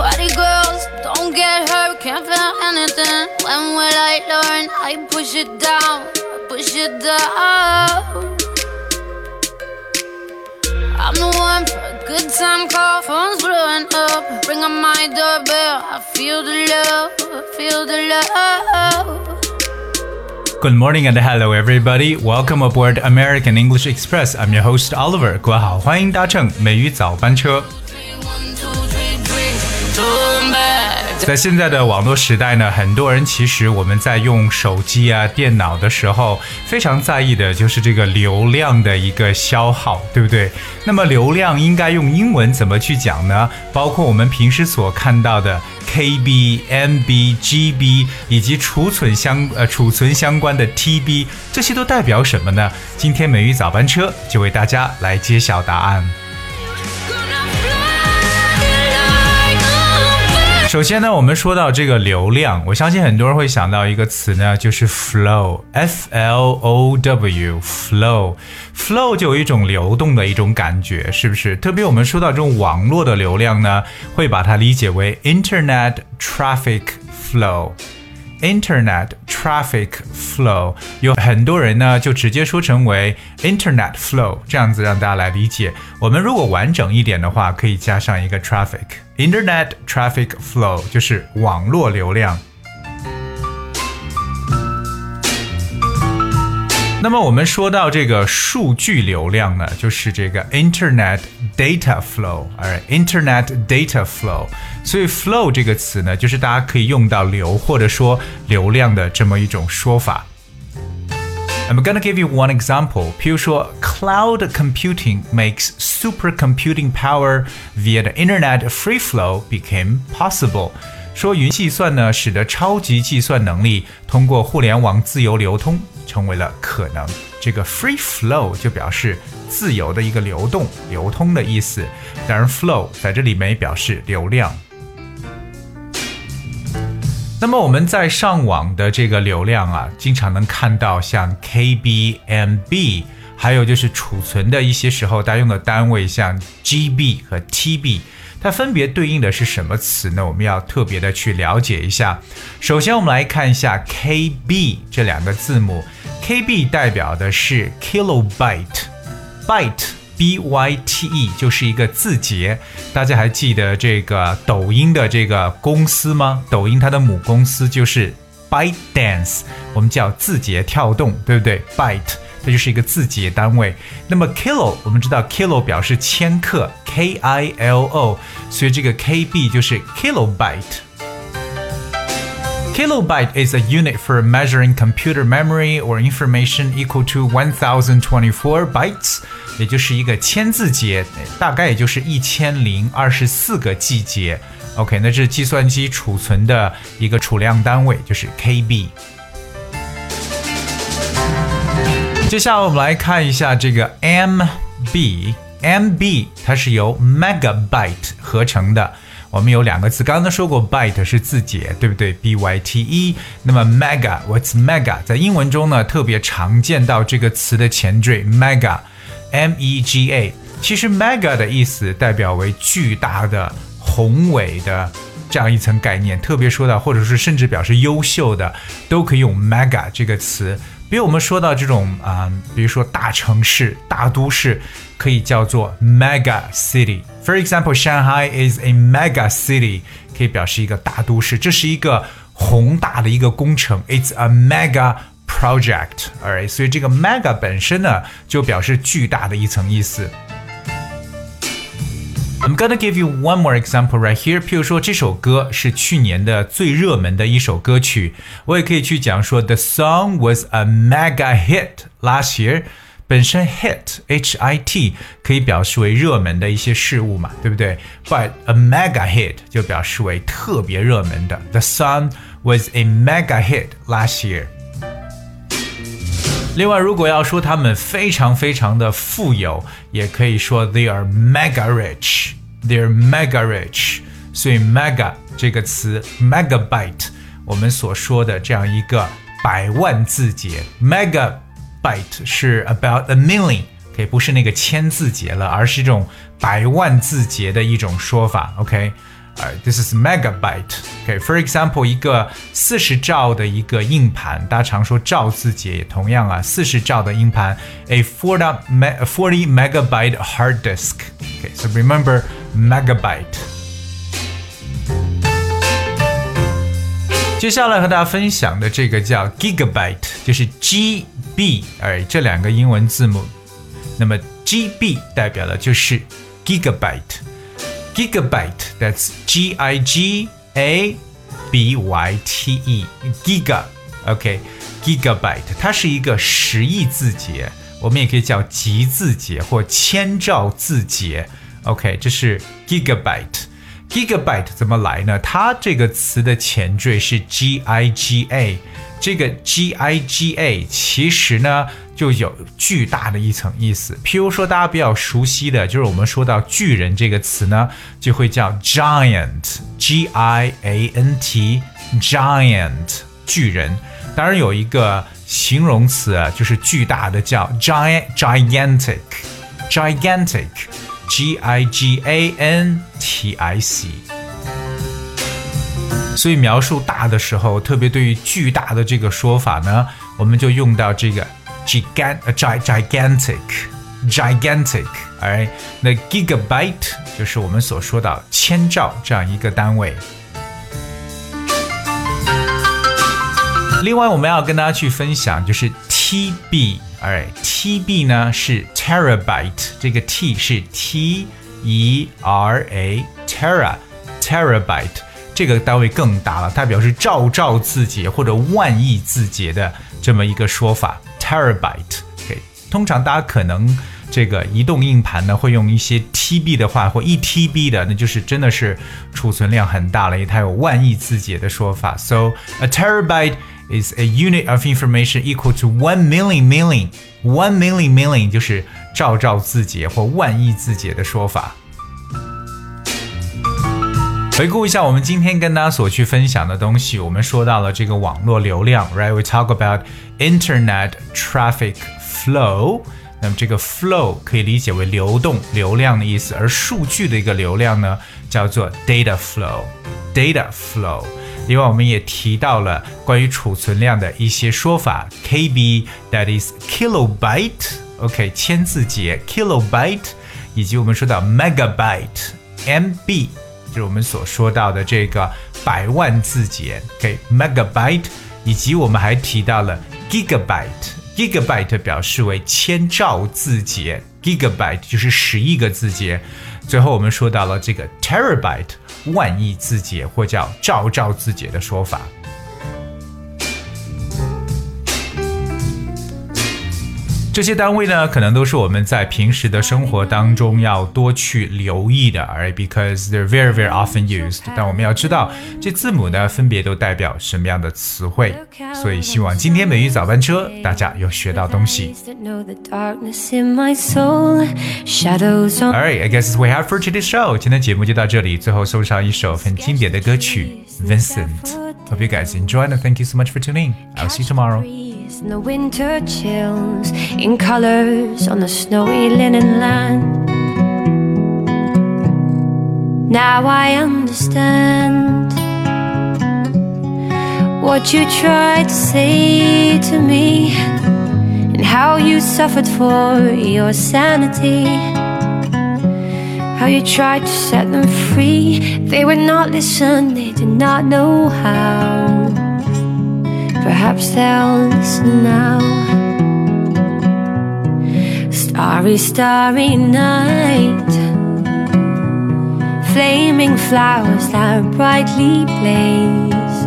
Party girls, don't get hurt, can't feel anything. When will I learn? I push it down, push it down. I'm the one for a good time call, phone's blowing up. Ring on my doorbell, I feel the love, I feel the love. Good morning and hello everybody. Welcome aboard American English Express. I'm your host Oliver. 各位好，欢迎搭乘美语早班车。 在现在的网络时代呢，很多人其实我们在用手机啊、电脑的时候，非常在意的就是这个流量的一个消耗，对不对？那么流量应该用英文怎么去讲呢？包括我们平时所看到的 KB、MB、GB 以及储存相呃储存相关的 TB，这些都代表什么呢？今天美语早班车就为大家来揭晓答案。首先呢，我们说到这个流量，我相信很多人会想到一个词呢，就是 flow，f l o w，flow，flow 就有一种流动的一种感觉，是不是？特别我们说到这种网络的流量呢，会把它理解为 internet traffic flow。Internet traffic flow，有很多人呢就直接说成为 Internet flow，这样子让大家来理解。我们如果完整一点的话，可以加上一个 traffic。Internet traffic flow 就是网络流量。那么我们说到这个数据流量呢，就是这个 Internet data flow，而 Internet data flow，所以 flow 这个词呢，就是大家可以用到流或者说流量的这么一种说法。I'm gonna give you one example. 譬如说，cloud computing makes supercomputing power via the internet free flow became possible. 说云计算呢，使得超级计算能力通过互联网自由流通 成为了可能。这个 free flow 就表示自由的一个流动、流通的意思。当然，flow 在这里面也表示流量。那么我们在上网的这个流量啊，经常能看到像 KB、MB，还有就是储存的一些时候大家用的单位像 GB 和 TB，它分别对应的是什么词呢？我们要特别的去了解一下。首先我们来看一下 KB 这两个字母，KB 代表的是 kilobyte，byte。B Y T E 就是一个字节，大家还记得这个抖音的这个公司吗？抖音它的母公司就是 ByteDance，我们叫字节跳动，对不对？Byte 它就是一个字节单位。那么 kilo 我们知道 kilo 表示千克，K I L O，所以这个 K B 就是 kilobyte。Kilobyte is a unit for measuring computer memory or information equal to 1024 bytes，也就是一个千字节，大概也就是一千零二十四个季节。OK，那这是计算机储存的一个储量单位，就是 KB。接下来我们来看一下这个 MB。MB 它是由 megabyte 合成的。我们有两个字，刚刚说过 byte 是字节，对不对？B Y T E。那么 mega，what's mega？在英文中呢，特别常见到这个词的前缀 mega，M E G A。其实 mega 的意思代表为巨大的、宏伟的这样一层概念，特别说到或者是甚至表示优秀的，都可以用 mega 这个词。比如我们说到这种啊、比如说大城市、大都市，可以叫做 mega city。For example, Shanghai is a mega city，可以表示一个大都市，这是一个宏大的一个工程。It's a mega project。Alright，所以这个 mega 本身呢，就表示巨大的一层意思。I'm gonna give you one more example right here。譬如说，这首歌是去年的最热门的一首歌曲，我也可以去讲说，The song was a mega hit last year。本身 hit h i t 可以表示为热门的一些事物嘛，对不对？But a mega hit 就表示为特别热门的。The song was a mega hit last year。另外，如果要说他们非常非常的富有，也可以说 they are mega rich。 They're mega rich。所以 mega 这个词 megabyte，我们所说的这样一个百万字节 megabyte 是 about a million，可以不是那个千字节了，而是这种百万字节的一种说法。OK。 呃，this is megabyte。OK，for example，一个四十兆的一个硬盘，大家常说兆字节，也同样啊，四十兆的硬盘，a forty me forty megabyte hard disk。OK，so remember megabyte。接下来和大家分享的这个叫 gigabyte，就是 G B，哎，这两个英文字母，那么 G B 代表的就是 gigabyte。gigabyte，that's G I G A B Y T E，giga，OK，gigabyte，它是一个十亿字节，我们也可以叫吉字节或千兆字节，OK，这是 gigabyte。gigabyte 怎么来呢？它这个词的前缀是 G I G A，这个 G I G A 其实呢就有巨大的一层意思。譬如说，大家比较熟悉的就是我们说到巨人这个词呢，就会叫 giant，G I A N T，giant 巨人。当然有一个形容词啊，就是巨大的，叫 giant，gigantic，gigantic。G I G A N T I C，所以描述大的时候，特别对于巨大的这个说法呢，我们就用到这个 gigant gigantic gigantic，哎，那 gigabyte 就是我们所说的千兆这样一个单位。另外，我们要跟大家去分享就是 TB。Alright，TB 呢是 terabyte，这个 T 是 T E R A tera terabyte，这个单位更大了，它表示兆兆字节或者万亿字节的这么一个说法。terabyte，OK，通常大家可能这个移动硬盘呢会用一些 TB 的话或一 TB 的，那就是真的是储存量很大了，因为它有万亿字节的说法。So a terabyte is a unit of information equal to one million million one million million 就是兆兆字节或万亿字节的说法。回顾一下我们今天跟大家所去分享的东西，我们说到了这个网络流量，right？We talk about internet traffic flow。那么这个 flow 可以理解为流动、流量的意思，而数据的一个流量呢，叫做 data flow。data flow。 另外，我们也提到了关于储存量的一些说法，KB，that is kilobyte，OK，千字节，kilobyte，以及我们说到 megabyte，MB，就是我们所说到的这个百万字节，OK，megabyte，以及我们还提到了 gigabyte，gigabyte 表示为千兆字节，gigabyte 就是十亿个字节。最后，我们说到了这个 terabyte。万亿字节或叫照照字节的说法。这些单位呢，可能都是我们在平时的生活当中要多去留意的，right? Because they're very, very often used. 但我们要知道这字母呢，分别都代表什么样的词汇。所以希望今天美语早班车大家有学到东西。Alright, I guess we have for today's show. 今天节目就到这里，最后送上一首很经典的歌曲《Vincent》。Hope you guys enjoy and thank you so much for tuning. I'll see you tomorrow. and the winter chills in colors on the snowy linen land. Now I understand what you tried to say to me and how you suffered for your sanity. How you tried to set them free. They would not listen, they did not know how. Perhaps they'll listen now. Starry, starry night. Flaming flowers that brightly blaze.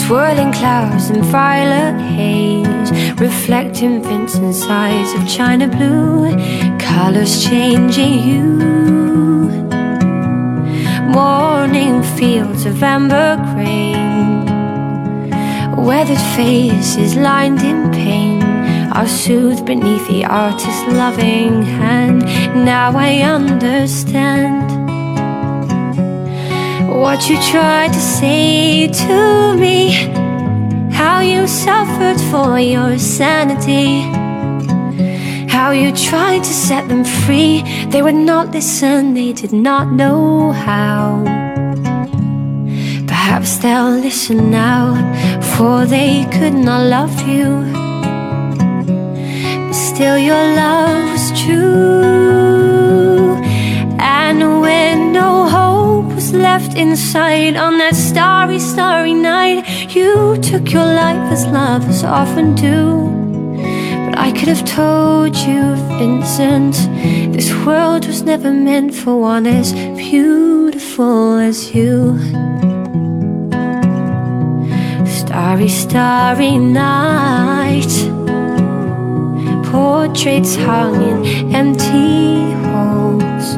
Swirling clouds and violet haze. Reflecting Vincent's eyes of china blue. Colors changing hue. Morning fields of amber grain Weathered faces lined in pain are soothed beneath the artist's loving hand. Now I understand what you tried to say to me. How you suffered for your sanity. How you tried to set them free. They would not listen, they did not know how. They'll listen now, for they could not love you. But still, your love was true. And when no hope was left inside on that starry, starry night, you took your life as lovers often do. But I could have told you, Vincent, this world was never meant for one as beautiful as you. Starry, starry night. Portraits hung in empty halls.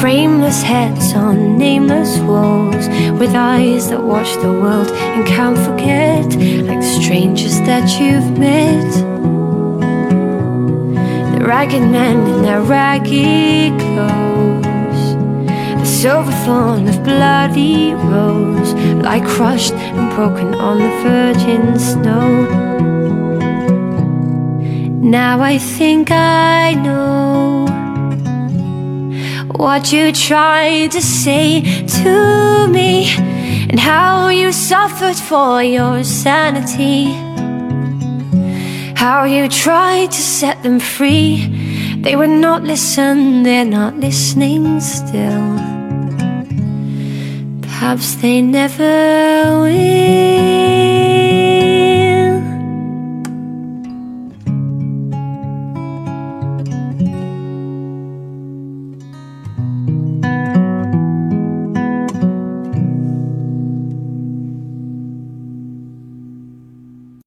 Frameless heads on nameless walls. With eyes that watch the world and can't forget. Like strangers that you've met. The ragged men in their ragged clothes. Silver thorn of bloody rose lie crushed and broken on the virgin snow. Now I think I know what you tried to say to me and how you suffered for your sanity. How you tried to set them free. They would not listen, they're not listening still. Perhaps they never will.